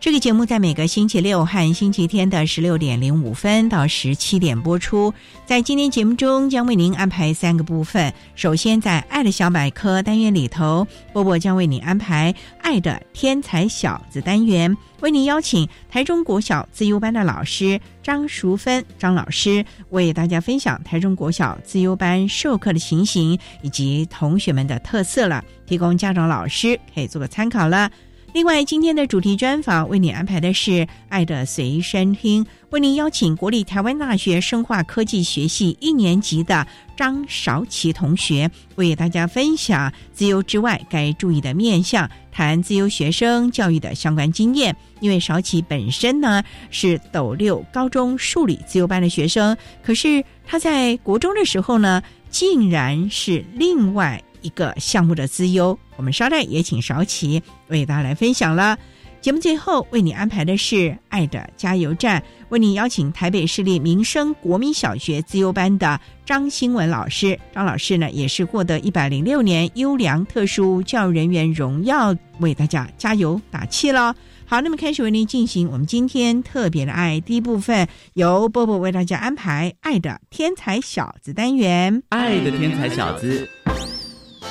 这个节目在每个星期六和星期天的十六点零五分到十七点播出。在今天节目中，将为您安排三个部分。首先，在“爱的小百科”单元里头，波波将为您安排“爱的天才小子”单元，为您邀请台中国小自优班的老师张淑芬张老师为大家分享台中国小自优班授课的情形以及同学们的特色了，提供家长老师可以做个参考了。另外，今天的主题专访为你安排的是《爱的随身听》，为您邀请国立台湾大学生化科技学系一年级的张韶琪同学，为大家分享自由之外该注意的面向，谈自由学生教育的相关经验。因为韶琪本身呢是斗六高中数理自由班的学生，可是他在国中的时候呢，竟然是另外。一个项目的资优，我们稍待也请韶琪为大家来分享了。节目最后为你安排的是《爱的加油站》，为你邀请台北市立民生国民小学资优班的张新文老师。张老师呢，也是获得一百零六年优良特殊教育人员荣耀，为大家加油打气了。好，那么开始为您进行我们今天特别的爱第一部分，由波波为大家安排《爱的天才小子》单元，《爱的天才小子》。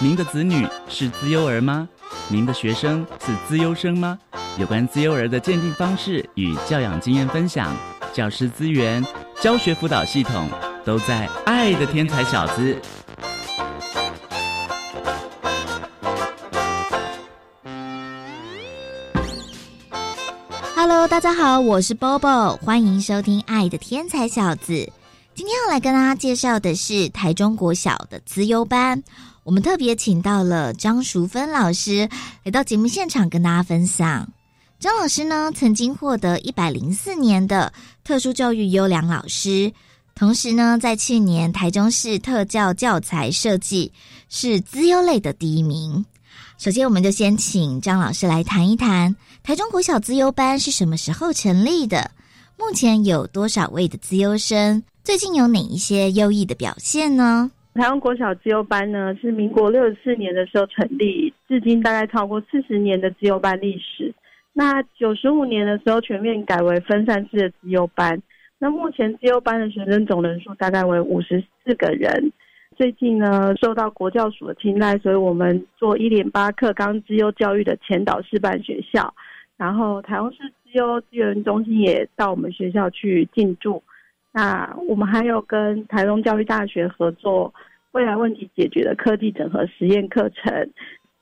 您的子女是资优儿吗？您的学生是资优生吗？有关资优儿的鉴定方式与教养经验分享，教师资源、教学辅导系统都在《爱的天才小子》。Hello，大家好，我是 Bobo，欢迎收听《爱的天才小子》。今天要来跟大家介绍的是台中国小的资优班。我们特别请到了张淑芬老师来到节目现场跟大家分享。张老师呢，曾经获得一百零四年的特殊教育优良老师，同时呢，在去年台中市特教教材设计是资优类的第一名。首先，我们就先请张老师来谈一谈台中国小资优班是什么时候成立的，目前有多少位的资优生，最近有哪一些优异的表现呢？台湾国小自由班呢，是民国六十四年的时候成立，至今大概超过四十年的自由班历史。那九十五年的时候全面改为分散式的自由班。那目前自由班的学生总人数大概为五十四个人。最近呢，受到国教署的青睐，所以我们做一连八课纲自由教育的前导示范学校。然后台湾市自由资源中心也到我们学校去进驻。那我们还有跟台中教育大学合作未来问题解决的科技整合实验课程，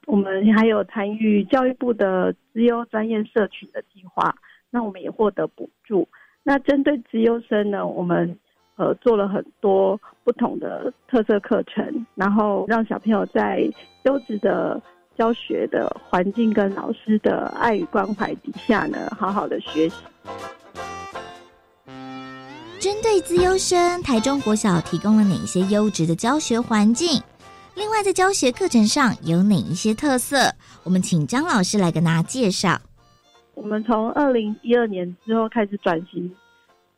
我们还有参与教育部的资优专业社群的计划，那我们也获得补助。那针对资优生呢，我们呃做了很多不同的特色课程，然后让小朋友在优质的教学的环境跟老师的爱与关怀底下呢，好好的学习。针对资优生，台中国小提供了哪些优质的教学环境？另外，在教学课程上有哪一些特色？我们请张老师来跟大家介绍。我们从二零一二年之后开始转型，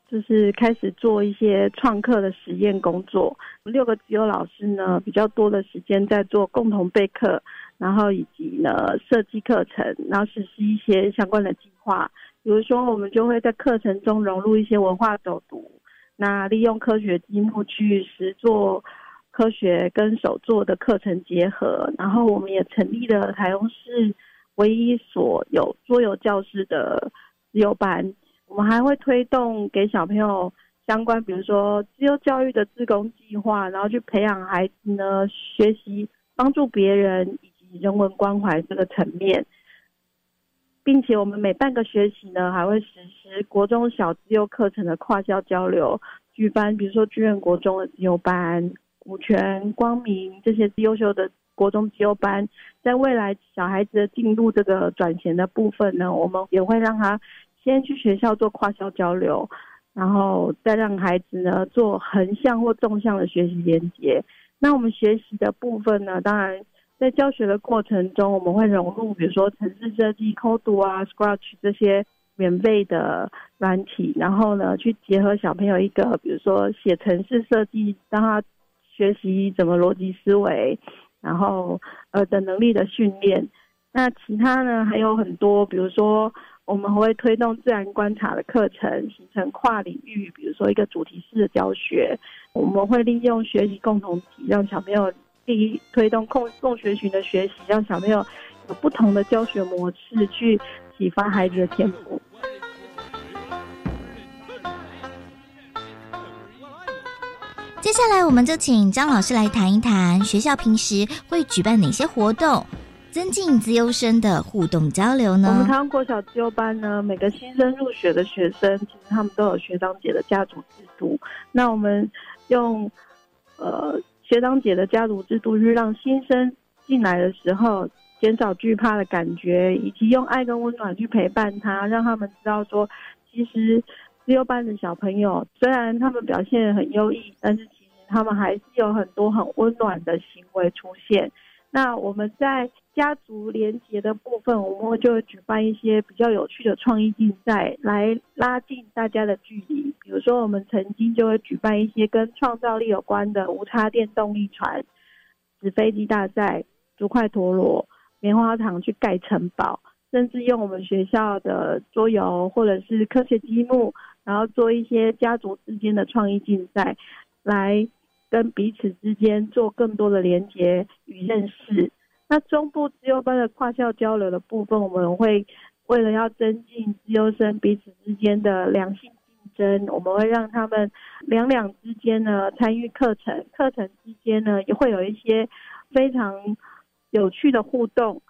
就是开始做一些创客的实验工作。六个自由老师呢，比较多的时间在做共同备课，然后以及呢设计课程，然后实施一些相关的计划。比如说，我们就会在课程中融入一些文化走读，那利用科学积木去实做科学跟手作的课程结合。然后，我们也成立了台中市唯一所有桌游教室的自由班。我们还会推动给小朋友相关，比如说自由教育的自工计划，然后去培养孩子呢学习帮助别人以及人文关怀这个层面。并且我们每半个学期呢，还会实施国中小自由课程的跨校交流，举办比如说剧院国中的自由班、古泉、光明这些优秀的国中自由班，在未来小孩子的进入这个转衔的部分呢，我们也会让他先去学校做跨校交流，然后再让孩子呢做横向或纵向的学习连接。那我们学习的部分呢，当然。在教学的过程中，我们会融入，比如说城市设计、Code 啊、Scratch 这些免费的软体，然后呢，去结合小朋友一个，比如说写城市设计，让他学习怎么逻辑思维，然后呃的能力的训练。那其他呢还有很多，比如说我们会推动自然观察的课程，形成跨领域，比如说一个主题式的教学。我们会利用学习共同体，让小朋友。第一，推动共共学群的学习，让小朋友有不同的教学模式，去启发孩子的天赋。接下来，我们就请张老师来谈一谈学校平时会举办哪些活动，增进资优生的互动交流呢？我们台湾国小资优班呢，每个新生入学的学生，其实他们都有学长姐的家族制度。那我们用呃。学长姐的家族制度是让新生进来的时候减少惧怕的感觉，以及用爱跟温暖去陪伴他，让他们知道说，其实自由班的小朋友虽然他们表现很优异，但是其实他们还是有很多很温暖的行为出现。那我们在家族联结的部分，我们会就举办一些比较有趣的创意竞赛，来拉近大家的距离。比如说，我们曾经就会举办一些跟创造力有关的无插电动力船、纸飞机大赛、竹块陀螺、棉花糖去盖城堡，甚至用我们学校的桌游或者是科学积木，然后做一些家族之间的创意竞赛，来。跟彼此之间做更多的连接与认识。那中部自由班的跨校交流的部分，我们会为了要增进自由生彼此之间的良性竞争，我们会让他们两两之间呢参与课程，课程之间呢也会有一些非常有趣的互动。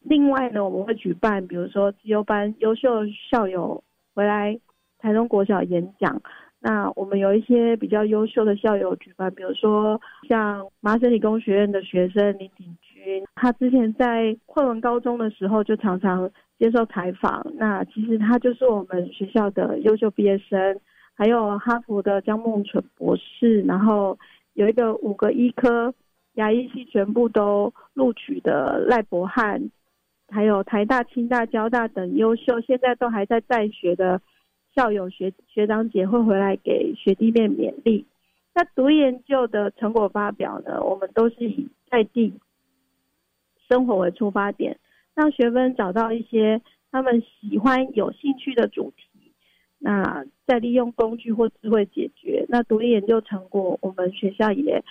另外呢，我们会举办，比如说自由班优秀校友回来台中国小演讲。那我们有一些比较优秀的校友举办，比如说像麻省理工学院的学生林鼎军，他之前在昆文高中的时候就常常接受采访。那其实他就是我们学校的优秀毕业生，还有哈佛的江梦纯博士，然后有一个五个医科牙医系全部都录取的赖博汉，还有台大、清大、交大等优秀现在都还在在学的。校友学学长姐会回来给学弟妹勉励。那读研究的成果发表呢？我们都是以在地生活为出发点，让学生找到一些他们喜欢、有兴趣的主题。那再利用工具或智慧解决。那独立研究成果，我们学校也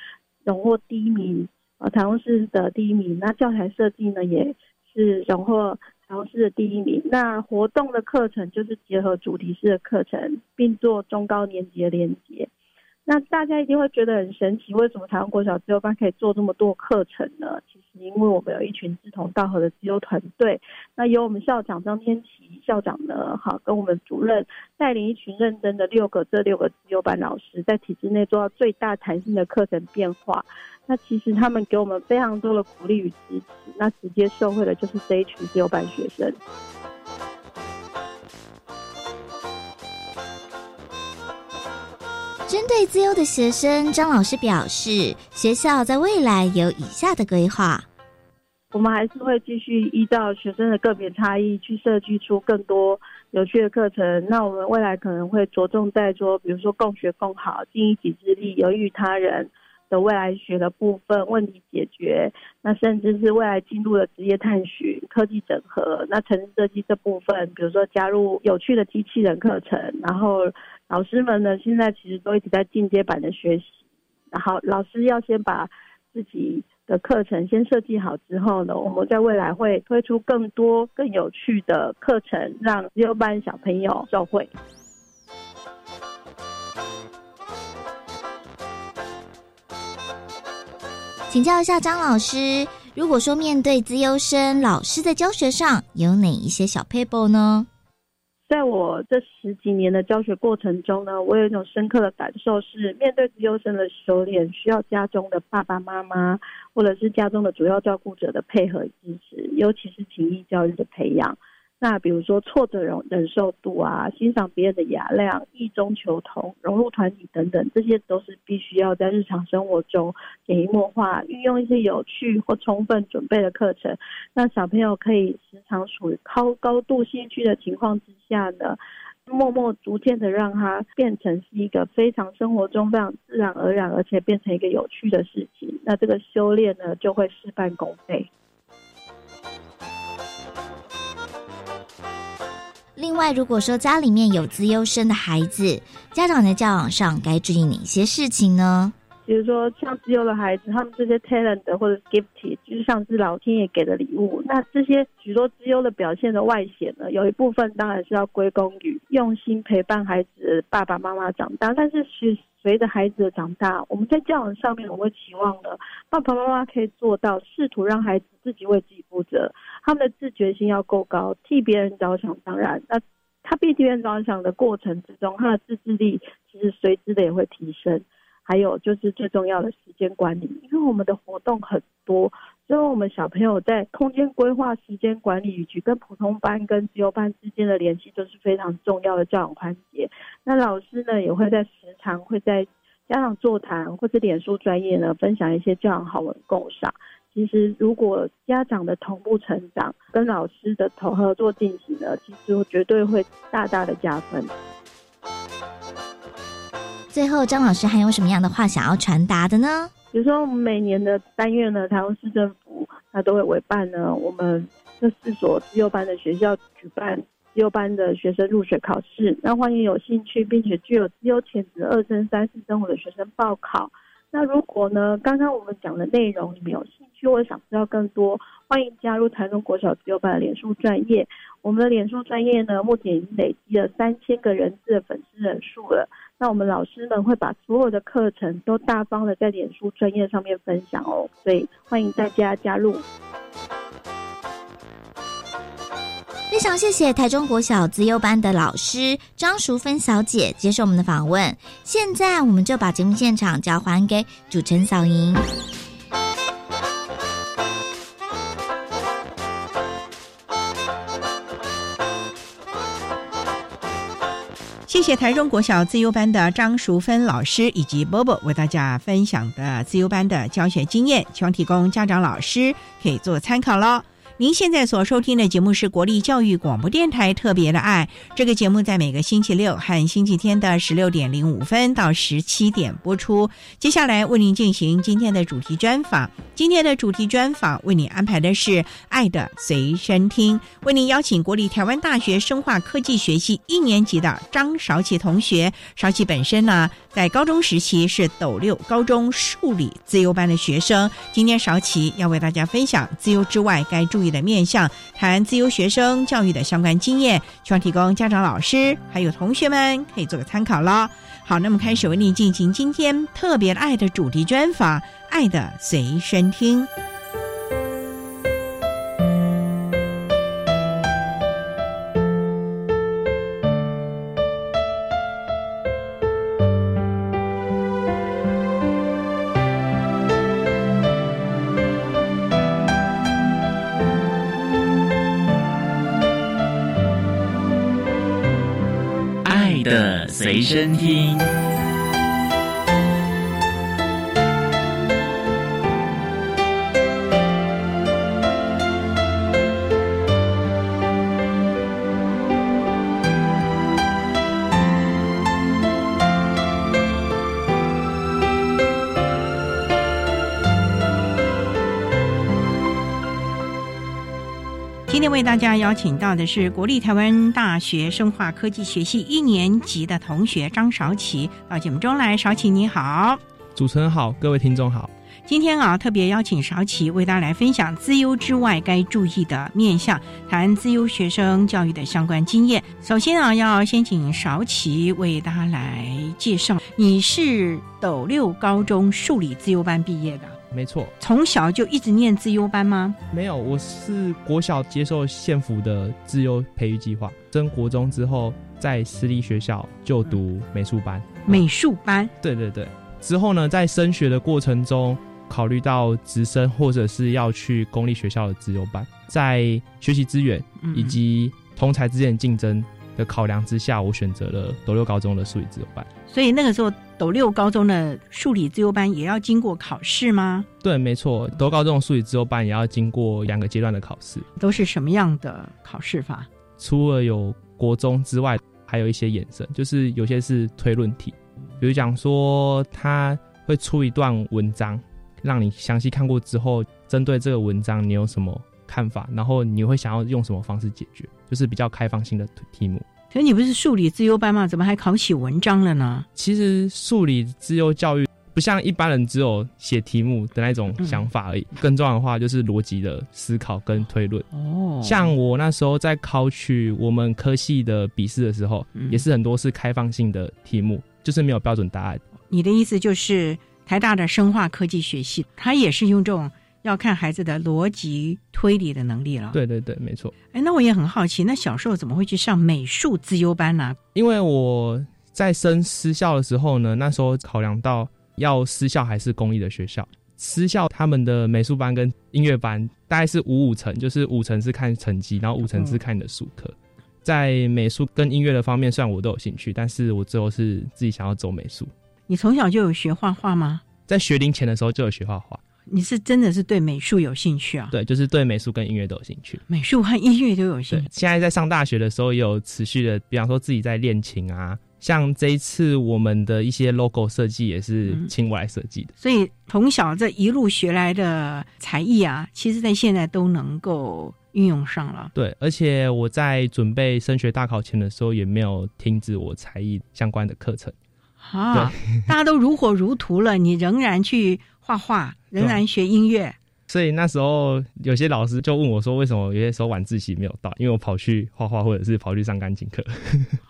荣获第一名，呃，台中市的第一名。那教材设计呢，也是荣获。台中市的第一名。那活动的课程就是结合主题式的课程，并做中高年级的连接。那大家一定会觉得很神奇，为什么台湾国小自由班可以做这么多课程呢？其实因为我们有一群志同道合的自由团队。那由我们校长张天琪校长呢，好跟我们主任带领一群认真的六个这六个自由班老师，在体制内做到最大弹性的课程变化。那其实他们给我们非常多的鼓励与支持，那直接受惠的就是这一群自由班学生。针对自由的学生，张老师表示，学校在未来有以下的规划：我们还是会继续依照学生的个别差异，去设计出更多有趣的课程。那我们未来可能会着重在说，比如说共学共好、尽一己之力、有益于他人的未来学的部分、问题解决，那甚至是未来进入的职业探寻、科技整合。那城市设计这部分，比如说加入有趣的机器人课程，然后老师们呢，现在其实都一直在进阶版的学习。然后老师要先把自己。的课程先设计好之后呢，我们在未来会推出更多更有趣的课程，让自由班小朋友受惠。请教一下张老师，如果说面对资优生，老师在教学上有哪一些小 paper 呢？在我这十几年的教学过程中呢，我有一种深刻的感受是，面对自优生的修炼，需要家中的爸爸妈妈或者是家中的主要照顾者的配合支持，尤其是情谊教育的培养。那比如说挫折忍忍受度啊，欣赏别人的雅量，异中求同，融入团体等等，这些都是必须要在日常生活中潜移默化，运用一些有趣或充分准备的课程，让小朋友可以时常处于高高度兴趣的情况之下呢，默默逐渐的让它变成是一个非常生活中非常自然而然，而且变成一个有趣的事情，那这个修炼呢就会事半功倍。另外，如果说家里面有资优生的孩子，家长在教养上该注意哪些事情呢？比如说，像资优的孩子，他们这些 talent 或者 gifted，就像是老天爷给的礼物。那这些许多资优的表现的外显呢，有一部分当然是要归功于用心陪伴孩子爸爸妈妈长大。但是，随随着孩子的长大，我们在教养上面，我们会期望呢，爸爸妈妈可以做到试图让孩子自己为自己负责。他们的自觉性要够高，替别人着想。当然，那他替别人着想的过程之中，他的自制力其实随之的也会提升。还有就是最重要的时间管理，因为我们的活动很多，所以我们小朋友在空间规划、时间管理以及跟普通班跟自由班之间的联系，都是非常重要的教养环节。那老师呢，也会在时常会在家长座谈或者脸书专业呢，分享一些教养好文共赏。其实，如果家长的同步成长，跟老师的同合作进行呢，其实绝对会大大的加分。最后，张老师还有什么样的话想要传达的呢？比如说，我们每年的三月呢，台湾市政府它都会委办呢，我们这四所自幼班的学校举办自幼班的学生入学考试，那欢迎有兴趣并且具有自优潜质二升三四升五的学生报考。那如果呢，刚刚我们讲的内容你们有兴趣或者想知道更多，欢迎加入台中国小自由班的脸书专业。我们的脸书专业呢，目前已经累积了三千个人次的粉丝人数了。那我们老师们会把所有的课程都大方的在脸书专业上面分享哦，所以欢迎大家加入。非常谢谢台中国小资优班的老师张淑芬小姐接受我们的访问。现在我们就把节目现场交还给主持人小莹。谢谢台中国小自优班的张淑芬老师以及波波为大家分享的自优班的教学经验，希望提供家长老师可以做参考喽。您现在所收听的节目是国立教育广播电台特别的爱。这个节目在每个星期六和星期天的十六点零五分到十七点播出。接下来为您进行今天的主题专访。今天的主题专访为您安排的是《爱的随身听》，为您邀请国立台湾大学生化科技学系一年级的张少奇同学。少奇本身呢，在高中时期是斗六高中数理自由班的学生。今天少奇要为大家分享自由之外该注意。的面向谈自由学生教育的相关经验，希望提供家长、老师还有同学们可以做个参考了。好，那么开始为你进行今天特别爱的主题专访，《爱的随身听》。身听。大家邀请到的是国立台湾大学生化科技学系一年级的同学张韶琪，到节目中来。韶琪你好，主持人好，各位听众好。今天啊，特别邀请韶琪为大家来分享资优之外该注意的面向，谈资优学生教育的相关经验。首先啊，要先请韶琪为大家来介绍，你是斗六高中数理资优班毕业的。没错，从小就一直念自优班吗？没有，我是国小接受县府的自优培育计划，升国中之后在私立学校就读美术班。美术班？对对对。之后呢，在升学的过程中，考虑到直升或者是要去公立学校的自优班，在学习资源以及同才之间竞争。的考量之下，我选择了斗六高中的数理自由班。所以那个时候，斗六高中的数理自由班也要经过考试吗？对，没错，斗高中的数理自由班也要经过两个阶段的考试。都是什么样的考试法？除了有国中之外，还有一些衍生，就是有些是推论题，比如讲说他会出一段文章，让你详细看过之后，针对这个文章你有什么？看法，然后你会想要用什么方式解决？就是比较开放性的题目。可你不是数理自优班吗？怎么还考起文章了呢？其实数理自优教育不像一般人只有写题目的那种想法而已，更重要的话就是逻辑的思考跟推论。哦，像我那时候在考取我们科系的笔试的时候，也是很多是开放性的题目，就是没有标准答案。你的意思就是台大的生化科技学系，它也是用这种。要看孩子的逻辑推理的能力了。对对对，没错。哎，那我也很好奇，那小时候怎么会去上美术自优班呢？因为我在升私校的时候呢，那时候考量到要私校还是公立的学校，私校他们的美术班跟音乐班大概是五五成，就是五成是看成绩，然后五成是看你的术课。在美术跟音乐的方面，虽然我都有兴趣，但是我最后是自己想要走美术。你从小就有学画画吗？在学龄前的时候就有学画画。你是真的是对美术有兴趣啊？对，就是对美术跟音乐都有兴趣。美术和音乐都有兴趣。现在在上大学的时候，也有持续的，比方说自己在练琴啊。像这一次我们的一些 logo 设计也是请我来设计的。所以从小这一路学来的才艺啊，其实在现在都能够运用上了。对，而且我在准备升学大考前的时候，也没有停止我才艺相关的课程。啊，大家都如火如荼了，你仍然去。画画仍然学音乐，所以那时候有些老师就问我说：“为什么有些时候晚自习没有到？”因为我跑去画画，或者是跑去上钢琴课。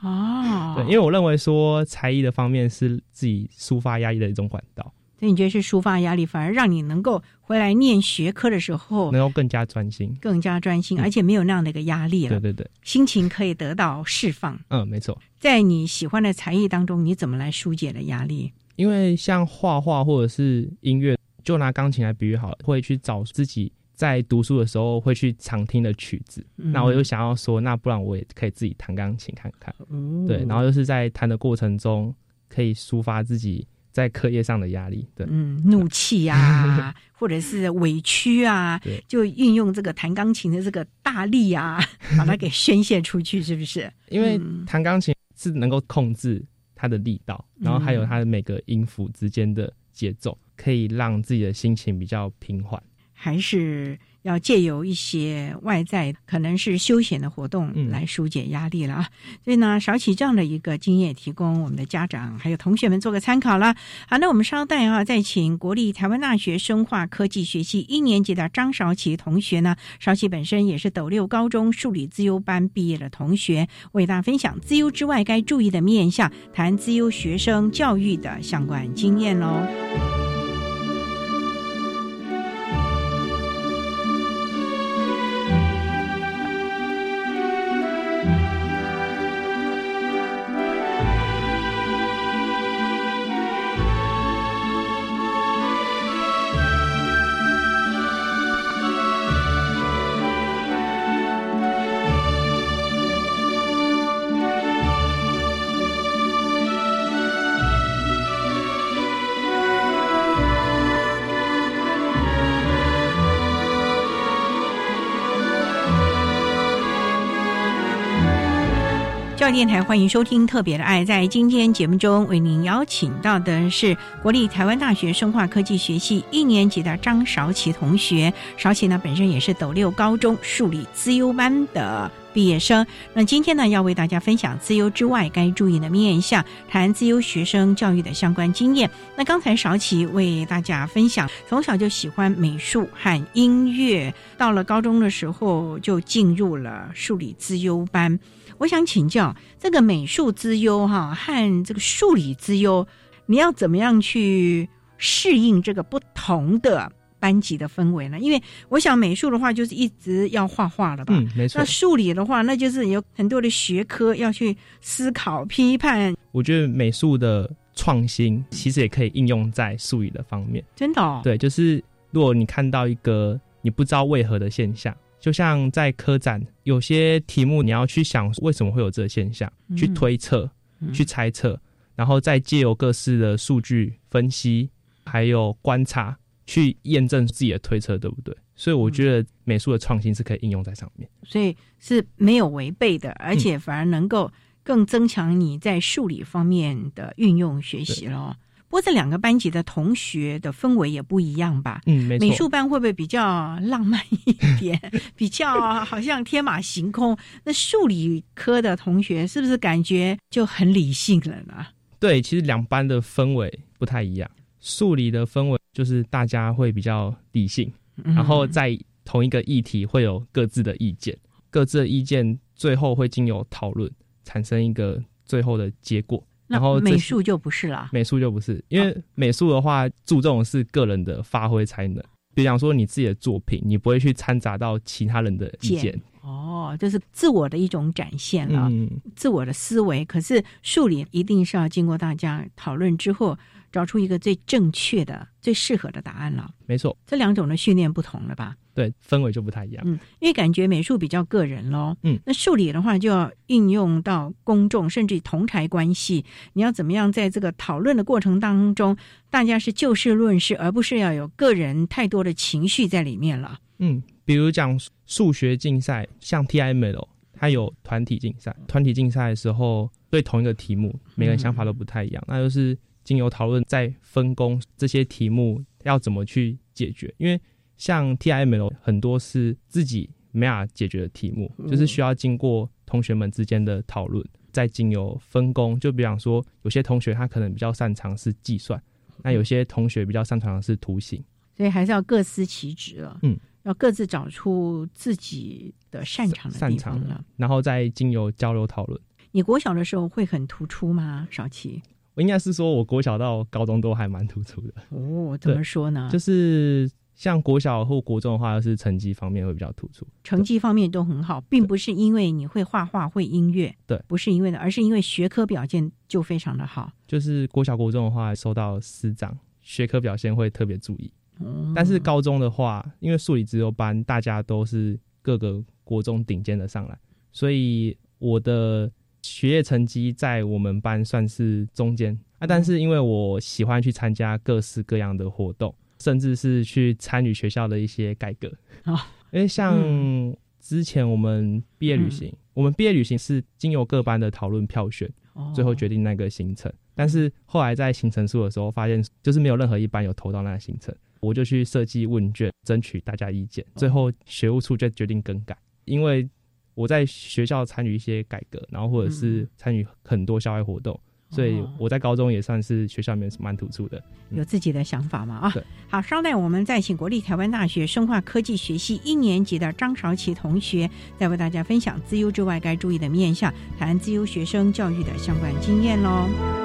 哦，对，因为我认为说才艺的方面是自己抒发压力的一种管道。所以你觉得是抒发压力，反而让你能够回来念学科的时候能够更加专心，更加专心，而且没有那样的一个压力了。对对对，心情可以得到释放。嗯，没错。在你喜欢的才艺当中，你怎么来疏解的压力？因为像画画或者是音乐，就拿钢琴来比喻好了，会去找自己在读书的时候会去常听的曲子。那我又想要说，那不然我也可以自己弹钢琴看看。对，然后又是在弹的过程中可以抒发自己在课业上的压力。对，嗯，怒气啊，或者是委屈啊，就运用这个弹钢琴的这个大力啊，把它给宣泄出去，是不是？因为弹钢琴是能够控制。它的力道，然后还有它的每个音符之间的节奏，可以让自己的心情比较平缓，还是？要借由一些外在，可能是休闲的活动来疏解压力了啊！所以呢，少起这样的一个经验，提供我们的家长还有同学们做个参考了。好，那我们稍待啊，再请国立台湾大学生化科技学系一年级的张少奇同学呢，少奇本身也是斗六高中数理资优班毕业的同学，为大家分享资优之外该注意的面向，谈资优学生教育的相关经验喽。教电台欢迎收听《特别的爱》。在今天节目中，为您邀请到的是国立台湾大学生化科技学系一年级的张韶琪同学。韶琪呢，本身也是斗六高中数理资优班的毕业生。那今天呢，要为大家分享资优之外该注意的面向，谈资优学生教育的相关经验。那刚才韶琪为大家分享，从小就喜欢美术和音乐，到了高中的时候就进入了数理资优班。我想请教，这个美术之优哈和这个数理之优，你要怎么样去适应这个不同的班级的氛围呢？因为我想美术的话就是一直要画画了吧，嗯，没错那。数理的话，那就是有很多的学科要去思考、批判，我觉得美术的创新其实也可以应用在数理的方面。真的、哦，对，就是如果你看到一个你不知道为何的现象，就像在科展有些题目，你要去想为什么会有这个现象，去推测、嗯去猜测，然后再借由各式的数据分析，还有观察，去验证自己的推测对不对。所以我觉得美术的创新是可以应用在上面。所以是没有违背的，而且反而能够更增强你在数理方面的运用学习咯。不过这两个班级的同学的氛围也不一样吧？嗯，没错。美术班会不会比较浪漫一点，比较好像天马行空？那数理科的同学是不是感觉就很理性了呢？对，其实两班的氛围不太一样。数理的氛围就是大家会比较理性，嗯然后在同一个议题会有各自的意见，各自的意见最后会经由讨论产生一个最后的结果。然后美术就不是啦。美术就不是，因为美术的话注重的是个人的发挥才能。比方说你自己的作品，你不会去掺杂到其他人的意见。哦，就是自我的一种展现了，嗯，自我的思维。可是数理一定是要经过大家讨论之后，找出一个最正确的、最适合的答案了。没错，这两种的训练不同了吧？对，氛围就不太一样。嗯，因为感觉美术比较个人咯，嗯，那数理的话就要应用到公众，甚至同台关系。你要怎么样在这个讨论的过程当中，大家是就事论事，而不是要有个人太多的情绪在里面了。嗯，比如讲数学竞赛，像 TIML，它有团体竞赛。团体竞赛的时候，对同一个题目，每个人想法都不太一样，那就是经由讨论再分工这些题目要怎么去解决。因为像 TIML 很多是自己没法解决的题目，就是需要经过同学们之间的讨论，再经由分工。就比方说，有些同学他可能比较擅长是计算，那有些同学比较擅长的是图形。所以还是要各司其职了，嗯，要各自找出自己的擅长的擅地方了长的。，然后再经由交流讨论。你国小的时候会很突出吗？少奇？我应该是说，我国小到高中都还蛮突出的，哦，怎么说呢？就是像国小或国中的话，就是成绩方面会比较突出。成绩方面都很好，并不是因为你会画画、会音乐，对不是因为的，而是因为学科表现就非常的好。就是国小、国中的话，受到师长学科表现会特别注意。嗯但是高中的话，因为数理自由班，大家都是各个国中顶尖的上来，所以我的学业成绩在我们班算是中间啊。但是因为我喜欢去参加各式各样的活动，甚至是去参与学校的一些改革。哦。因为像之前我们毕业旅行，我们毕业旅行是经由各班的讨论票选，哦。最后决定那个行程。但是后来在行程书的时候，发现就是没有任何一班有投到那个行程，我就去设计问卷，争取大家意见。最后学务处就决定更改，因为我在学校参与一些改革，然后或者是参与很多校外活动，所以我在高中也算是学校里面是蛮突出的。有自己的想法嘛啊。好，稍待我们再请国立台湾大学生化科技学系一年级的张韶琪同学，再为大家分享自优之外该注意的面向，谈自优学生教育的相关经验喽。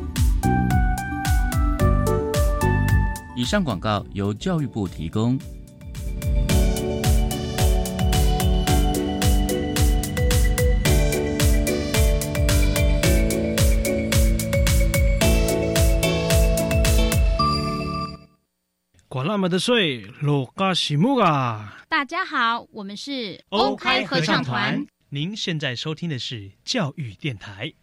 以上广告由教育部提供。管那么的水，落嘎西木啊！大家好，我们是欧开合唱团。您现在收听的是教育电台。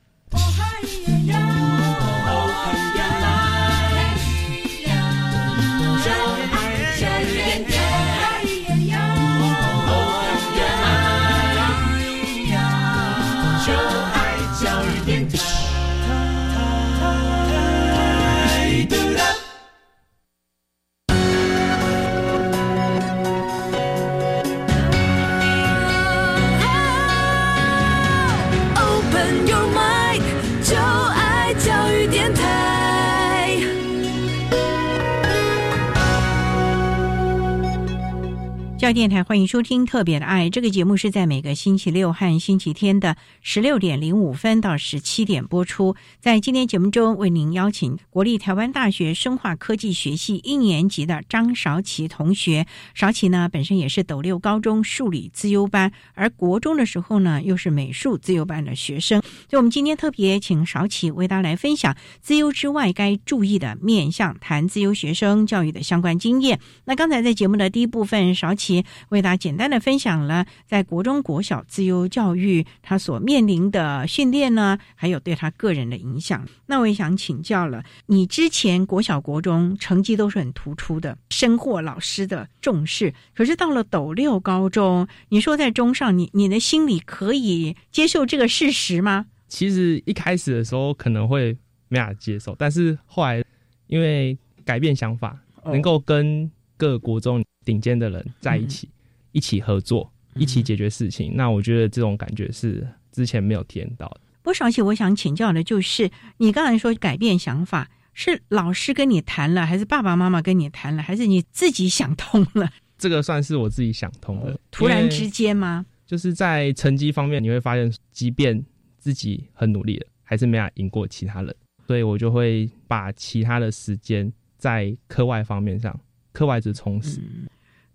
电台欢迎收听《特别的爱》这个节目，是在每个星期六和星期天的十六点零五分到十七点播出。在今天节目中，为您邀请国立台湾大学生化科技学系一年级的张韶琪同学。韶琪呢，本身也是斗六高中数理自优班，而国中的时候呢，又是美术自优班的学生。所以，我们今天特别请韶琪为大家来分享自优之外该注意的面向，谈自优学生教育的相关经验。那刚才在节目的第一部分，韶琪。为大家简单的分享了在国中国小自由教育他所面临的训练呢，还有对他个人的影响。那我也想请教了，你之前国小国中成绩都是很突出的，深获老师的重视。可是到了斗六高中，你说在中上，你你的心里可以接受这个事实吗？其实一开始的时候可能会没法接受，但是后来因为改变想法，能够跟各国中。顶尖的人在一起，一起合作，一起解决事情。那我觉得这种感觉是之前没有体验到的。不少，而且我想请教的就是，你刚才说改变想法，是老师跟你谈了，还是爸爸妈妈跟你谈了，还是你自己想通了？这个算是我自己想通了。突然之间吗？就是在成绩方面，你会发现，即便自己很努力了，还是没法赢过其他人。所以我就会把其他的时间在课外方面上，课外之充实。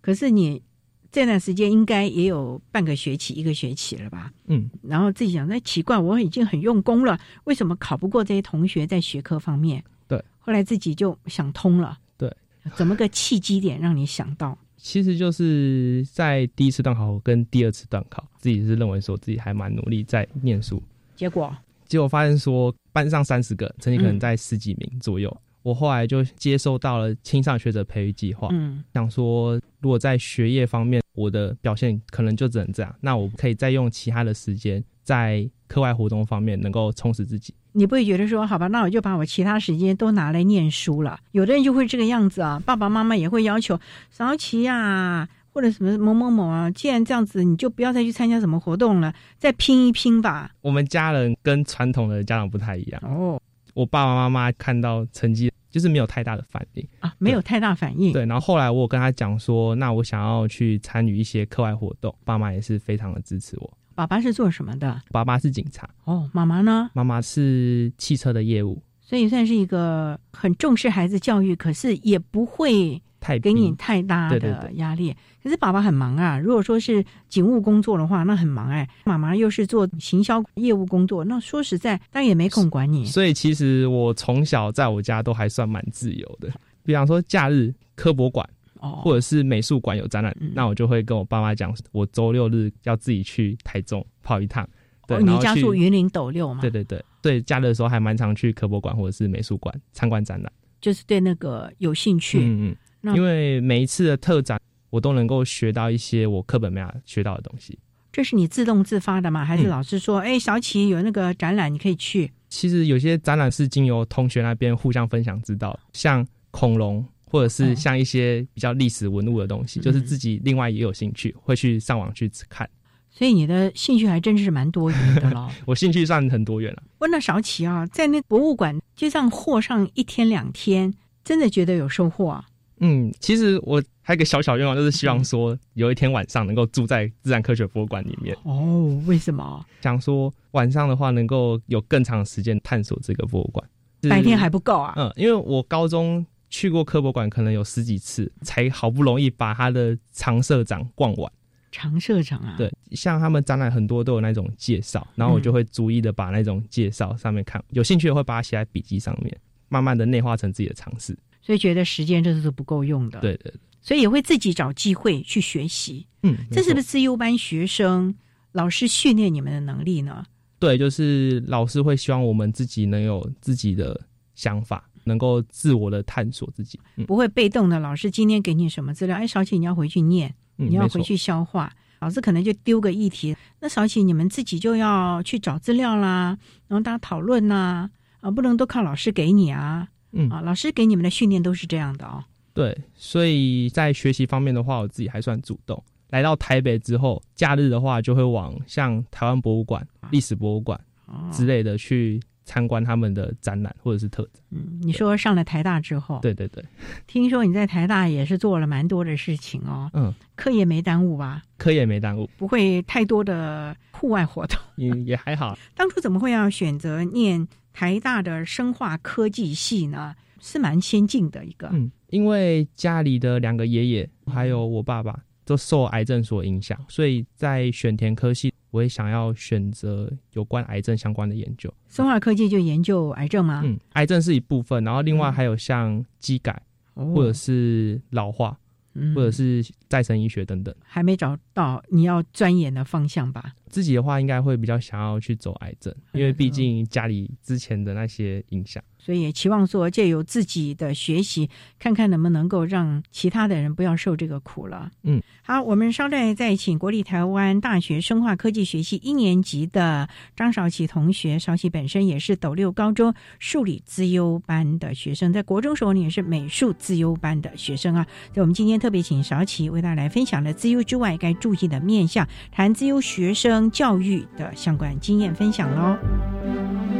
可是你这段时间应该也有半个学期、一个学期了吧？嗯，然后自己想，那奇怪，我已经很用功了，为什么考不过这些同学在学科方面？对，后来自己就想通了。对，怎么个契机点让你想到？其实就是在第一次段考跟第二次段考，自己是认为说自己还蛮努力在念书，结果结果发现说班上三十个成绩可能在十几名左右。我后来就接受到了青少学者培育计划，嗯，想说如果在学业方面我的表现可能就只能这样，那我可以再用其他的时间在课外活动方面能够充实自己。你不会觉得说，好吧，那我就把我其他时间都拿来念书了？有的人就会这个样子啊，爸爸妈妈也会要求早起呀，或者什么某某某啊，既然这样子，你就不要再去参加什么活动了，再拼一拼吧。我们家人跟传统的家长不太一样哦。我爸爸妈妈看到成绩就是没有太大的反应啊，没有太大反应。对，然后后来我跟他讲说，那我想要去参与一些课外活动，爸妈也是非常的支持我。爸爸是做什么的？爸爸是警察。哦，妈妈呢？妈妈是汽车的业务，所以算是一个很重视孩子教育，可是也不会太给你太大的压力。可是爸爸很忙啊，如果说是警务工作的话，那很忙哎。妈妈又是做行销业务工作，那说实在，但也没空管你。所以其实我从小在我家都还算蛮自由的。比方说假日科博馆哦，或者是美术馆有展览，嗯那我就会跟我爸妈讲，我周六日要自己去台中跑一趟。对，哦你家住云林斗六嘛？对对对对，假日的时候还蛮常去科博馆或者是美术馆参观展览。就是对那个有兴趣。嗯嗯，因为每一次的特展，我都能够学到一些我课本没有学到的东西。这是你自动自发的吗？还是嗯老师说，哎、小启有那个展览，你可以去？其实有些展览是经由同学那边互相分享知道，像恐龙或者是像一些比较历史文物的东西，嗯就是自己另外也有兴趣，会去上网去看。所以你的兴趣还真是蛮多元的咯。我兴趣算很多元了。问到少奇啊，在那博物馆就这样货上一天两天，真的觉得有收获啊。嗯，其实我还有一个小小愿望，就是希望说有一天晚上能够住在自然科学博物馆里面。哦，为什么？想说晚上的话能够有更长的时间探索这个博物馆。白天还不够啊？嗯，因为我高中去过科博馆，可能有十几次，才好不容易把它的常社长逛完。常社长啊，对，像他们展览很多都有那种介绍，然后我就会逐一的把那种介绍上面看，有兴趣的会把它写在笔记上面，慢慢的内化成自己的尝试。所以觉得时间这是不够用的。，对对对，所以也会自己找机会去学习。嗯，这是不是自优班学生老师训练你们的能力呢？对？就是老师会希望我们自己能有自己的想法，能够自我的探索自己。嗯不会被动的，老师今天给你什么资料，哎，小启你要回去念，你要回去消化。老师可能就丢个议题，那小启你们自己就要去找资料啦，然后大家讨论呐，啊，不能都靠老师给你啊，嗯啊，老师给你们的训练都是这样的哦。对，所以在学习方面的话，我自己还算主动。来到台北之后，假日的话就会往像台湾博物馆、历史博物馆哦之类的去参观他们的展览或者是特展。嗯，你说上了台大之后，对对对，听说你在台大也是做了蛮多的事情哦，嗯，课业没耽误吧？课业没耽误，不会太多的户外活动。也也还好。当初怎么会要选择念台大的生化科技系呢？是蛮先进的一个。嗯，因为家里的两个爷爷还有我爸爸都受癌症所影响，所以在选填科系，我也想要选择有关癌症相关的研究。生化科技就研究癌症吗？嗯，癌症是一部分，然后另外还有像基改、哦或者是老化，嗯或者是再生医学等等。还没找到你要钻研的方向吧？自己的话，应该会比较想要去走癌症，因为毕竟家里之前的那些影响。所以也期望说，借由自己的学习，看看能不能够让其他的人不要受这个苦了。嗯，好，我们稍待再请国立台湾大学生化科技学系一年级的张少奇同学，少奇本身也是斗六高中数理资优班的学生，在国中时候呢也是美术资优班的学生啊。所以我们今天特别请少奇为大家来分享了资优之外该注意的面向，谈资优学生教育的相关经验分享喽。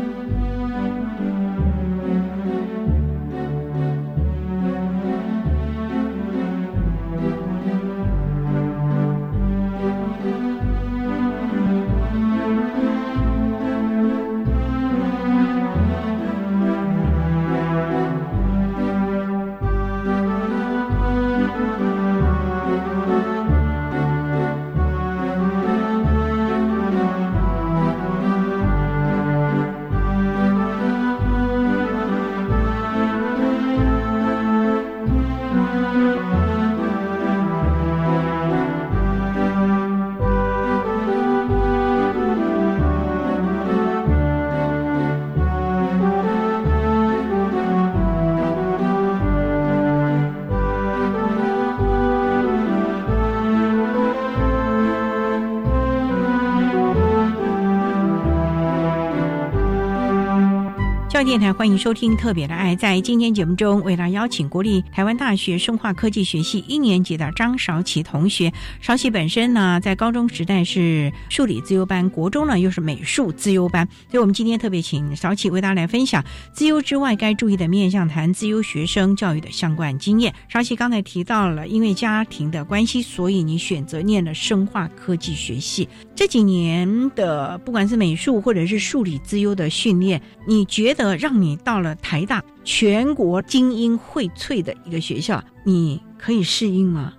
教电台欢迎收听《特别的爱》。在今天节目中，为大家邀请国立台湾大学生化科技学系一年级的张少奇同学。少奇本身呢，在高中时代是数理自优班，国中呢又是美术自优班。所以，我们今天特别请少奇为大家来分享自优之外该注意的面向，谈自优学生教育的相关经验。少奇刚才提到了，因为家庭的关系，所以你选择念了生化科技学系。这几年的不管是美术或者是数理资优的训练，你觉得让你到了台大全国精英荟萃的一个学校，你可以适应吗？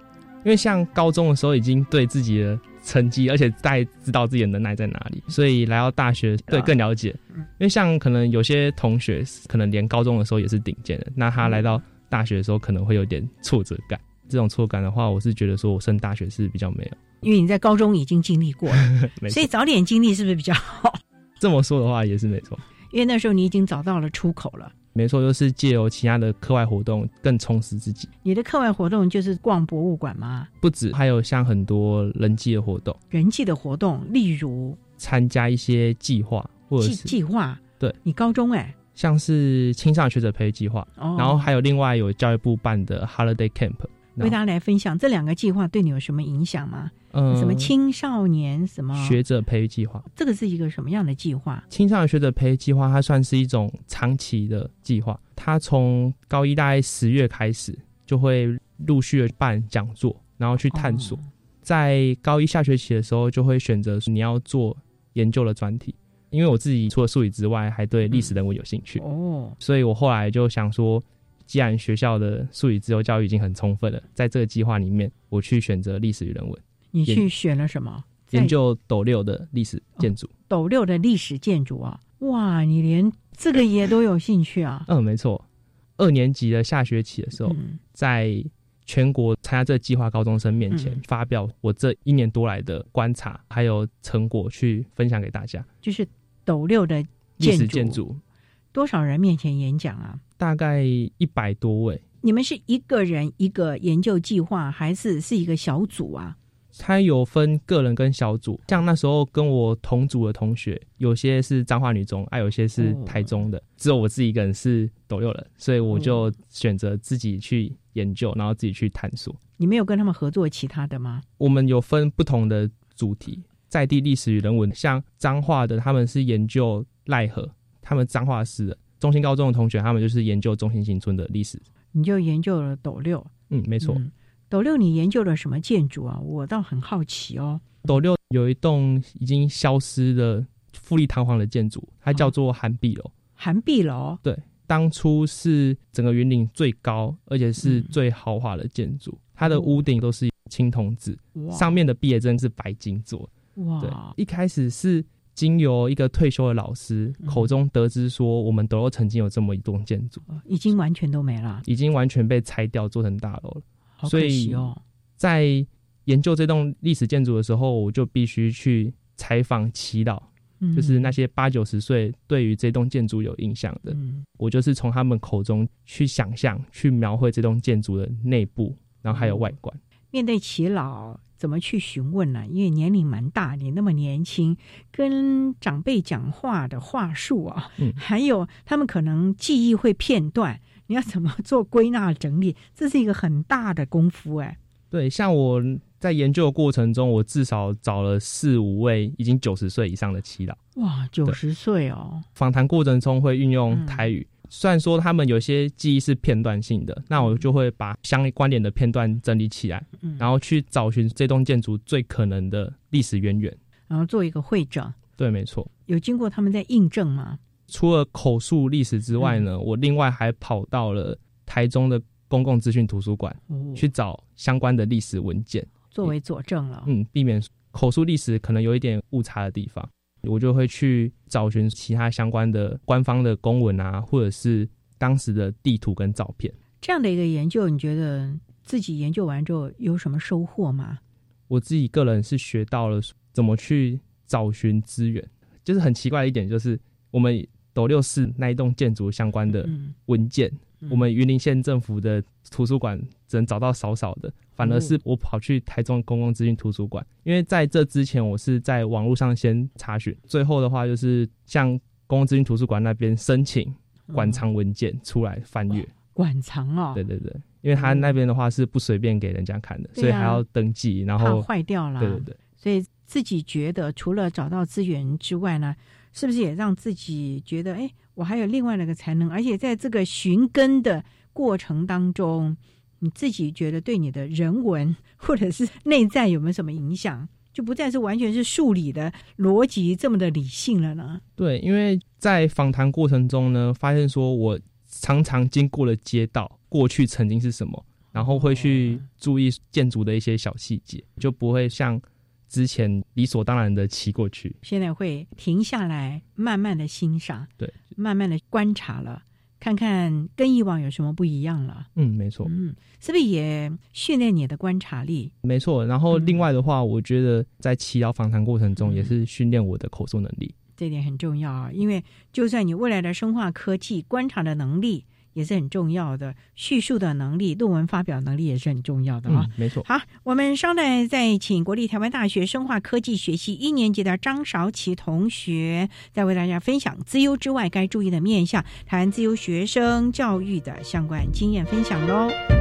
因为像高中的时候已经对自己的成绩，而且大概知道自己的能耐在哪里，所以来到大学对更了解。因为像可能有些同学可能连高中的时候也是顶尖的，那他来到大学的时候可能会有点挫折感。这种挫感的话，我是觉得说我升大学是比较没有。因为你在高中已经经历过了，所以早点经历是不是比较好？这么说的话也是没错，因为那时候你已经找到了出口了。没错，就是借由其他的课外活动更充实自己。你的课外活动就是逛博物馆吗？不止，还有像很多人际的活动。人际的活动，例如参加一些计划或者是计划。对，你高中哎，像是青少年学者培育计划，然后还有另外有教育部办的 Holiday Camp。为大家来分享这两个计划对你有什么影响吗？嗯，什么青少年什么学者培育计划？这个是一个什么样的计划？青少年学者培育计划，它算是一种长期的计划。它从高一大概十月开始，就会陆续的办讲座，然后去探索。在高一下学期的时候，就会选择你要做研究的专题。因为我自己除了数理之外，还对历史人物有兴趣哦，所以我后来就想说。既然学校的数理自由教育已经很充分了，在这个计划里面，我去选择历史与人文。你去选了什么？研究斗六的历史建筑。斗六的历史建筑啊，哇，你连这个也都有兴趣啊？嗯，没错。二年级的下学期的时候，在全国参加这个计划高中生面前发表我这一年多来的观察还有成果，去分享给大家。就是斗六的历史建筑。多少人面前演讲啊？大概一百多位。你们是一个人一个研究计划，还是是一个小组啊？他有分个人跟小组。像那时候跟我同组的同学，有些是彰化女中，还有些是台中的，只有我自己一个人是斗六人，所以我就选择自己去研究，然后自己去探索。你没有跟他们合作其他的吗？我们有分不同的主题，在地历史与人文。像彰化的，他们是研究奈何。他们彰化市的中心高中的同学，他们就是研究中心新村的历史。你就研究了斗六，嗯，没错。斗六，你研究了什么建筑啊？我倒很好奇哦。斗六有一栋已经消失的富丽堂皇的建筑，它叫做寒碧楼。寒碧楼，对，当初是整个云岭最高而且是最豪华的建筑，它的屋顶都是青铜制，上面的毕业证是白金做。哇，对，一开始是。经由一个退休的老师口中得知，说我们德州曾经有这么一栋建筑，已经完全都没了，已经完全被拆掉做成大楼了。好可惜哦！在研究这栋历史建筑的时候，我就必须去采访祈祷，就是那些八九十岁对于这栋建筑有印象的，我就是从他们口中去想象、去描绘这栋建筑的内部，然后还有外观。面对祈老。怎么去询问呢？因为年龄蛮大，你那么年轻，跟长辈讲话的话术啊，嗯，还有他们可能记忆会片段，你要怎么做归纳整理？这是一个很大的功夫哎。对，像我在研究的过程中，我至少找了四五位已经九十岁以上的祈老。哇，九十岁哦！访谈过程中会运用台语。虽然说他们有些记忆是片段性的，那我就会把相关联的片段整理起来，然后去找寻这栋建筑最可能的历史渊源，然后做一个会诊。对，没错。有经过他们在印证吗？除了口述历史之外呢，我另外还跑到了台中的公共资讯图书馆去找相关的历史文件，作为佐证了。嗯，避免口述历史可能有一点误差的地方。我就会去找寻其他相关的官方的公文啊，或者是当时的地图跟照片。这样的一个研究，你觉得自己研究完之后有什么收获吗？我自己个人是学到了怎么去找寻资源。就是很奇怪的一点，就是我们斗六市那一栋建筑相关的文件，我们云林县政府的图书馆只能找到少少的。反而是我跑去台中公共资讯图书馆，因为在这之前我是在网络上先查询，最后的话就是向公共资讯图书馆那边申请馆藏文件出来翻阅。馆藏哦，对对对，因为他那边的话是不随便给人家看的，所以还要登记，然后坏掉了。对对对，所以自己觉得除了找到资源之外呢，是不是也让自己觉得，哎，我还有另外那个才能，而且在这个寻根的过程当中。你自己觉得对你的人文或者是内在有没有什么影响？就不再是完全是数理的逻辑这么的理性了呢？对，因为在访谈过程中呢，发现说我常常经过了街道，过去曾经是什么，然后会去注意建筑的一些小细节，就不会像之前理所当然的骑过去。现在会停下来，慢慢的欣赏，对，慢慢的观察了。看看跟以往有什么不一样了？嗯，没错。嗯，是不是也训练你的观察力？没错。然后另外的话，我觉得在祈祷访谈过程中，也是训练我的口述能力。这点很重要啊，因为就算你未来的生化科技观察的能力。也是很重要的，叙述的能力、论文发表能力也是很重要的啊。没错。好，我们稍待再请国立台湾大学生化科技学系一年级的张韶琪同学，再为大家分享资优之外该注意的面向，谈自由学生教育的相关经验分享喽。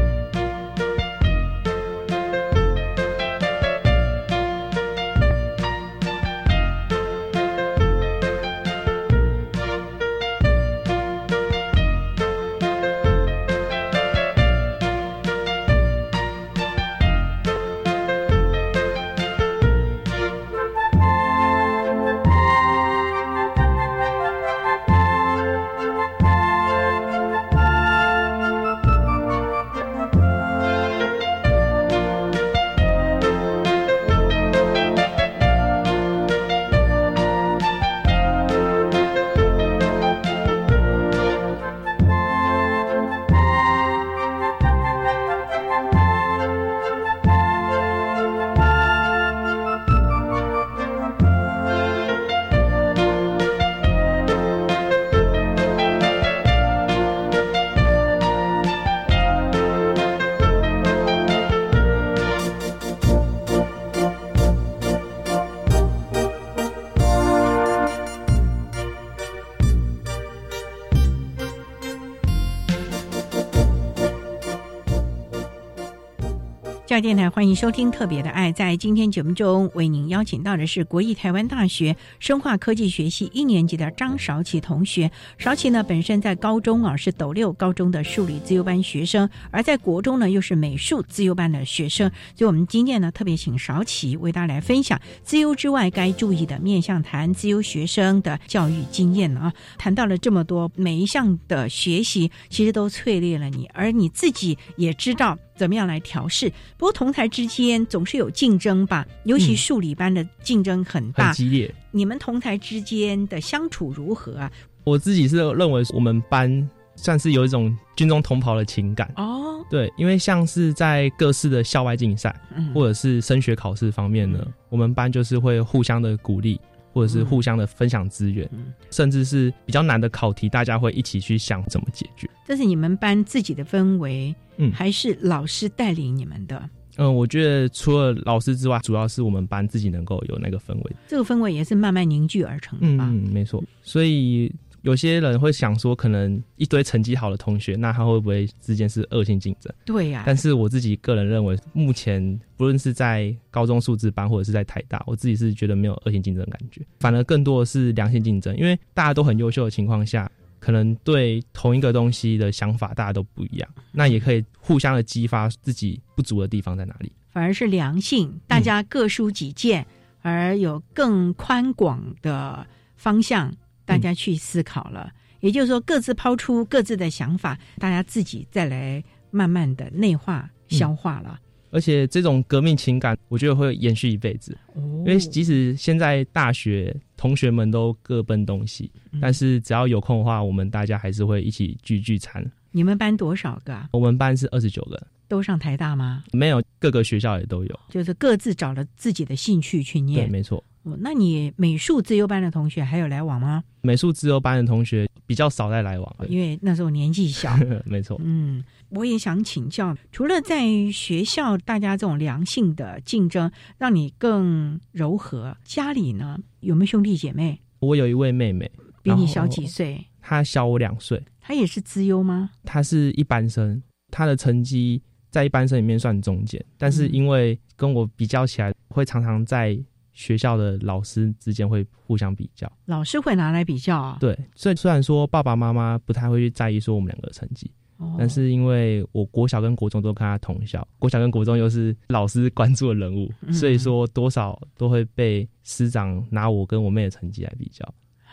电台欢迎收听《特别的爱》。在今天节目中，为您邀请到的是国立台湾大学生化科技学系一年级的张韶琪同学。韶琪呢，本身在高中啊是斗六高中的数理自由班学生，而在国中呢又是美术自由班的学生。所以，我们今天呢特别请韶琪为大家来分享自由之外该注意的面向，谈自由学生的教育经验啊。谈到了这么多，每一项的学习其实都淬炼了你，而你自己也知道。怎么样来调试？不过同台之间总是有竞争吧，尤其数理班的竞争很大、激烈。你们同台之间的相处如何啊？我自己是认为我们班算是有一种军中同袍的情感哦。对，因为像是在各式的校外竞赛或者是升学考试方面呢，我们班就是会互相的鼓励。或者是互相的分享资源，甚至是比较难的考题，大家会一起去想怎么解决。这是你们班自己的氛围，嗯，还是老师带领你们的？嗯，我觉得除了老师之外，主要是我们班自己能够有那个氛围。这个氛围也是慢慢凝聚而成的吧？嗯，没错。所以。有些人会想说，可能一堆成绩好的同学，那他会不会之间是恶性竞争？对呀。但是我自己个人认为，目前不论是在高中数字班，或者是在台大，我自己是觉得没有恶性竞争的感觉，反而更多的是良性竞争。因为大家都很优秀的情况下，可能对同一个东西的想法大家都不一样，那也可以互相的激发自己不足的地方在哪里。反而是良性，大家各抒己见，而有更宽广的方向。大家去思考了，也就是说，各自抛出各自的想法，大家自己再来慢慢的内化、消化了。而且这种革命情感，我觉得会延续一辈子。因为即使现在大学同学们都各奔东西，但是只要有空的话，我们大家还是会一起聚聚餐。你们班多少个？我们班是二十九个。都上台大吗？没有，各个学校也都有。就是各自找了自己的兴趣去念。对，没错。哦，那你美术自由班的同学还有来往吗？美术自由班的同学比较少在来往，因为那时候年纪小。没错。嗯，我也想请教，除了在学校大家这种良性的竞争让你更柔和，家里呢有没有兄弟姐妹？我有一位妹妹，比你小几岁？她小我两岁。她也是资优吗？她是一般生，她的成绩在一般生里面算中间，但是因为跟我比较起来，会常常在。学校的老师之间会互相比较，老师会拿来比较啊。对，所以虽然说爸爸妈妈不太会去在意说我们两个的成绩，哦但是因为我国小跟国中都跟他同校，国小跟国中又是老师关注的人物，嗯所以说多少都会被师长拿我跟我妹的成绩来比较。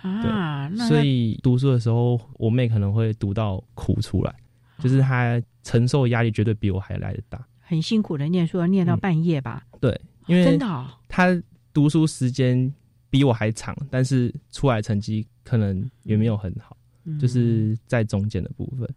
啊，那所以读书的时候，我妹可能会读到哭出来，就是她承受压力绝对比我还来得大。很辛苦的念书，要念到半夜吧？对，因为真的哦她读书时间比我还长，但是出来成绩可能也没有很好，嗯就是在中间的部分。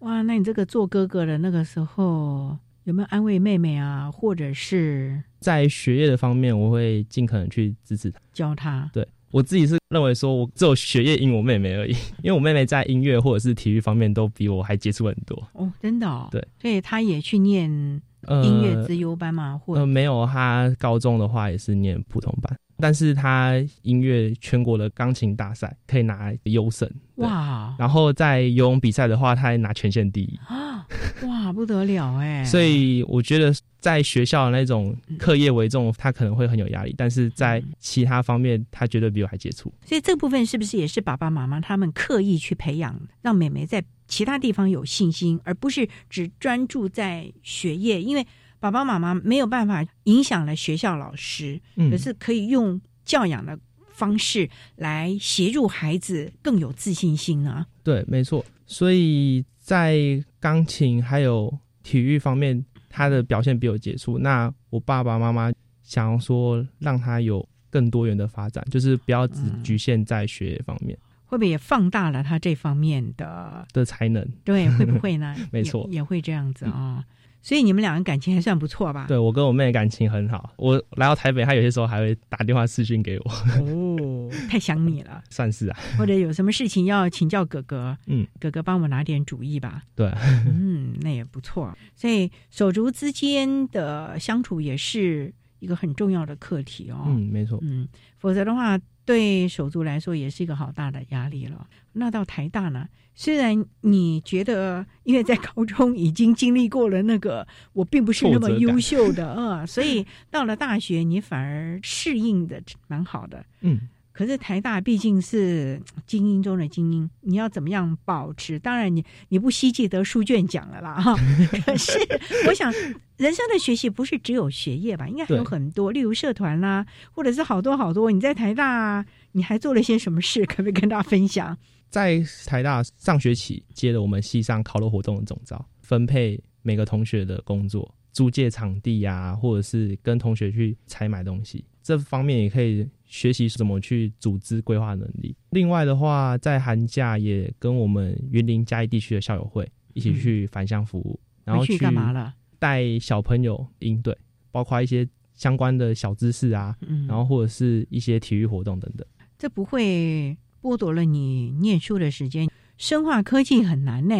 哇，那你这个做哥哥的那个时候有没有安慰妹妹啊，或者是在学业的方面，我会尽可能去支持她。教她？对我自己是认为说，我只有学业赢我妹妹而已，因为我妹妹在音乐或者是体育方面都比我还接触很多。哦，真的哦。对，所以她也去念呃音乐资优班嘛，或呃，没有，他高中的话也是念普通班，但是他音乐全国的钢琴大赛可以拿优胜。哇然后在游泳比赛的话，他还拿全县第一。啊，哇，不得了哎！所以我觉得在学校的那种课业为重，他可能会很有压力，但是在其他方面，他绝对比我还接触。所以这部分是不是也是爸爸妈妈他们刻意去培养，让妹妹在其他地方有信心，而不是只专注在学业？因为爸爸妈妈没有办法影响了学校老师，嗯可是可以用教养的方式来协助孩子更有自信心啊。对，没错。所以在钢琴还有体育方面，他的表现比我杰出。那我爸爸妈妈想要说让他有更多元的发展，就是不要只局限在学业方面会不会也放大了他这方面的？的才能。对，会不会呢？没错也也会这样子啊、所以你们两个感情还算不错吧？对我跟我妹感情很好，我来到台北，她有些时候还会打电话私讯给我，哦，太想你了。算是啊。或者有什么事情要请教哥哥，嗯，哥哥帮我拿点主意吧。对，嗯，那也不错。所以手足之间的相处也是一个很重要的课题哦。嗯，没错。嗯，否则的话，对手足来说也是一个好大的压力了。那到台大呢？虽然你觉得，因为在高中已经经历过了那个我并不是那么优秀的，嗯，所以到了大学你反而适应的蛮好的。嗯，可是台大毕竟是精英中的精英，你要怎么样保持？当然你，你不希冀得书卷奖了啦，哈。可是我想，人生的学习不是只有学业吧？应该还有很多，例如社团啦，或者是好多好多。你在台大，你还做了些什么事？可不可以跟大家分享？在台大上学期接了我们系上烤肉活动的总招，分配每个同学的工作，租借场地呀、或者是跟同学去采买东西，这方面也可以学习怎么去组织规划能力。另外的话，在寒假也跟我们云林嘉义地区的校友会一起去返乡服务，然后去干嘛了？带小朋友应对，包括一些相关的小知识啊，嗯然后或者是一些体育活动等等。这不会剥夺了你念书的时间？生化科技很难呢、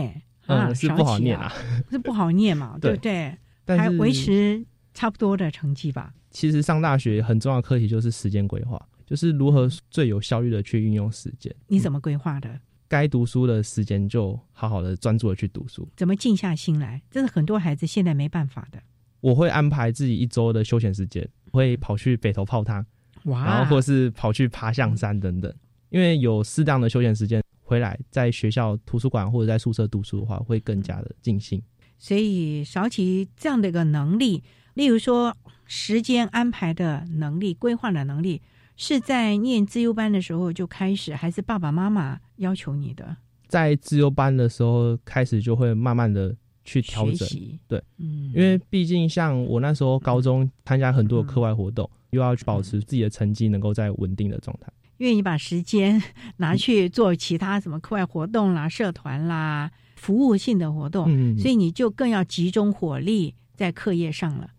啊，嗯，是不好念啊，是不好念嘛，对 对不对？还维持差不多的成绩吧。其实上大学很重要的课题就是时间规划，就是如何最有效率的去运用时间。你怎么规划的？该读书的时间就好好的专注的去读书。怎么静下心来？这是很多孩子现在没办法的。我会安排自己一周的休闲时间，会跑去北头泡汤，哇然后或是跑去爬象山等等。因为有适当的休闲时间，回来在学校图书馆或者在宿舍读书的话，会更加的尽兴。所以少起这样的一个能力，例如说时间安排的能力、规划的能力，是在念自优班的时候就开始，还是爸爸妈妈要求你的？在自优班的时候开始就会慢慢的去调整，对，嗯，因为毕竟像我那时候高中参加很多的课外活动，又要去保持自己的成绩能够在稳定的状态。因为你把时间拿去做其他什么课外活动啦、社团啦、服务性的活动，嗯所以你就更要集中火力在课业上了。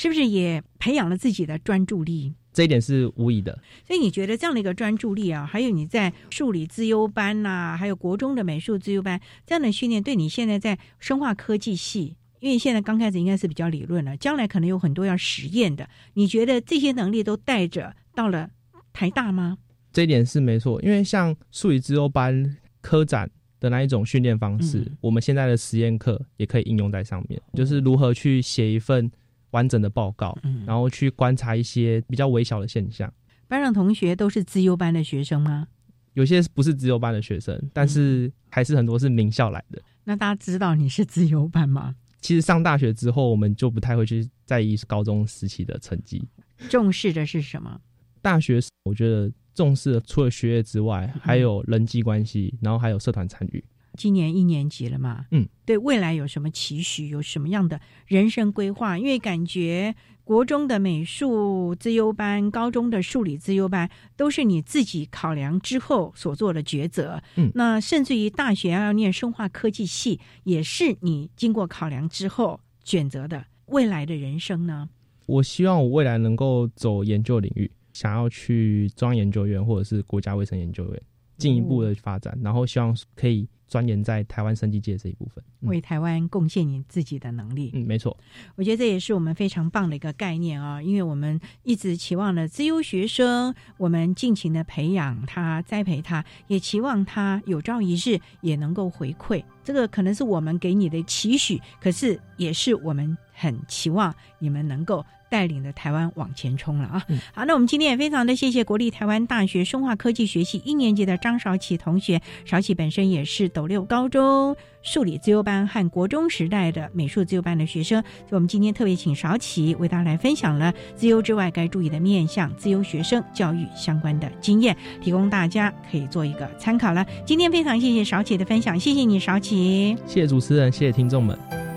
对，是不是也培养了自己的专注力？这一点是无疑的。所以你觉得这样的一个专注力啊，还有你在数理自优班呐、还有国中的美术自优班这样的训练，对你现在在生化科技系，因为现在刚开始应该是比较理论了，将来可能有很多要实验的。你觉得这些能力都带着到了台大吗？这一点是没错，因为像数理自优班科展的那一种训练方式，嗯我们现在的实验课也可以应用在上面，就是如何去写一份完整的报告，嗯然后去观察一些比较微小的现象。班上同学都是自优班的学生吗？有些不是自优班的学生，但是还是很多是名校来的。那大家知道你是自优班吗？其实上大学之后，我们就不太会去在意高中时期的成绩。重视的是什么？大学我觉得重视的除了学业之外，还有人际关系，然后还有社团参与。今年一年级了嘛？嗯，对未来有什么期许？有什么样的人生规划？因为感觉国中的美术资优班、高中的数理资优班，都是你自己考量之后所做的抉择。嗯，那甚至于大学要念生化科技系，也是你经过考量之后选择的。未来的人生呢？我希望我未来能够走研究领域，想要去中央研究院或者是国家卫生研究院进一步的发展，然后希望可以。钻研在台湾生技界这一部分，为台湾贡献你自己的能力。嗯，没错。我觉得这也是我们非常棒的一个概念啊，因为我们一直期望的自优学生，我们尽情的培养他、栽培他，也期望他有朝一日也能够回馈。这个可能是我们给你的期许，可是也是我们很期望你们能够。带领着台湾往前冲了啊！好，那我们今天也非常的谢谢国立台湾大学生化科技学系一年级的张少奇同学。少奇本身也是斗六高中数理自由班和国中时代的美术自由班的学生，所以我们今天特别请少奇为大家来分享了自由之外该注意的面向自由学生教育相关的经验，提供大家可以做一个参考了。今天非常谢谢少奇的分享，谢谢你，少奇。谢谢主持人，谢谢听众们。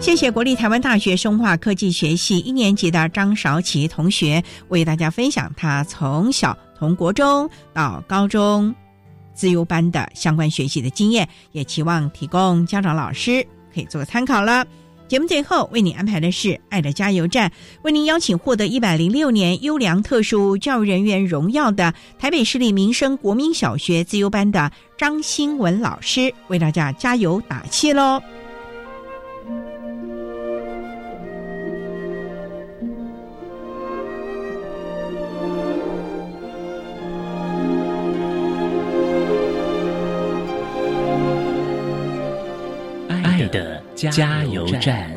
谢谢国立台湾大学生化科技学系一年级的张韶琪同学为大家分享他从小从国中到高中自由班的相关学习的经验，也期望提供家长老师可以做个参考了。节目最后为你安排的是爱的加油站，为您邀请获得一百零六年优良特殊教育人员荣耀的台北市立民生国民小学自由班的张新文老师为大家加油打气喽。加油站。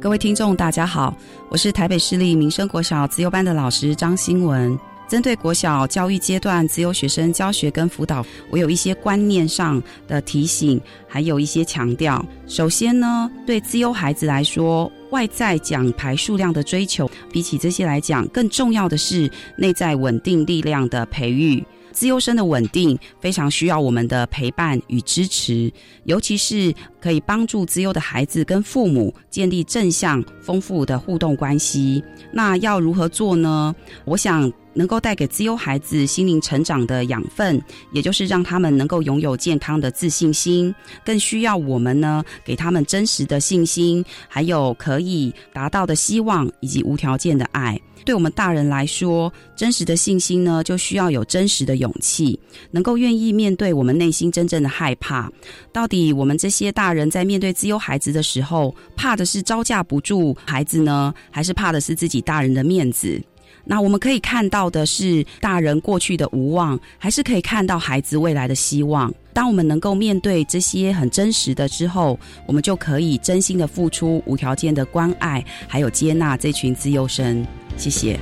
各位听众，大家好，我是台北市立民生国小自由班的老师张新文。针对国小教育阶段自由学生教学跟辅导，我有一些观念上的提醒，还有一些强调。首先呢，对自由孩子来说，外在奖牌数量的追求，比起这些来讲，更重要的是内在稳定力量的培育。自优生的稳定非常需要我们的陪伴与支持，尤其是可以帮助自由的孩子跟父母建立正向、丰富的互动关系。那要如何做呢？我想。能够带给自优孩子心灵成长的养分，也就是让他们能够拥有健康的自信心，更需要我们呢给他们真实的信心，还有可以达到的希望以及无条件的爱。对我们大人来说，真实的信心呢就需要有真实的勇气，能够愿意面对我们内心真正的害怕。到底我们这些大大人在面对自优孩子的时候，怕的是招架不住孩子呢，还是怕的是自己大人的面子？那我们可以看到的是大人过去的无望，还是可以看到孩子未来的希望？当我们能够面对这些很真实的之后，我们就可以真心的付出无条件的关爱，还有接纳这群自由生。谢谢。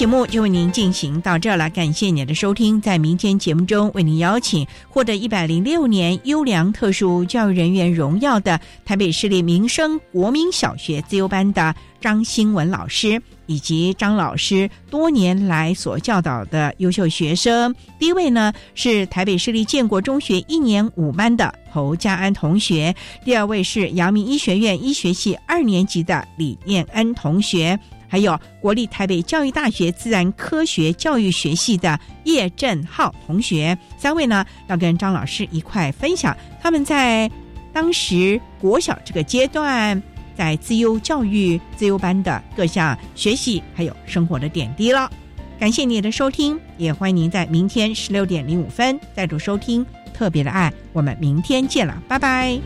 节目就为您进行到这了，感谢您的收听。在明天节目中，为您邀请获得一百零六年优良特殊教育人员荣耀的台北市立民生国民小学自由班的张新文老师，以及张老师多年来所教导的优秀学生。第一位呢是台北市立建国中学一年五班的侯家安同学，第二位是阳明医学院医学系二年级的李念恩同学。还有国立台北教育大学自然科学教育学系的叶振浩同学，三位呢要跟张老师一块分享他们在当时国小这个阶段。在自优教育自优班的各项学习还有生活的点滴了。感谢你的收听，也欢迎您在明天十六点零五分再度收听《特别的爱》，我们明天见了，拜拜。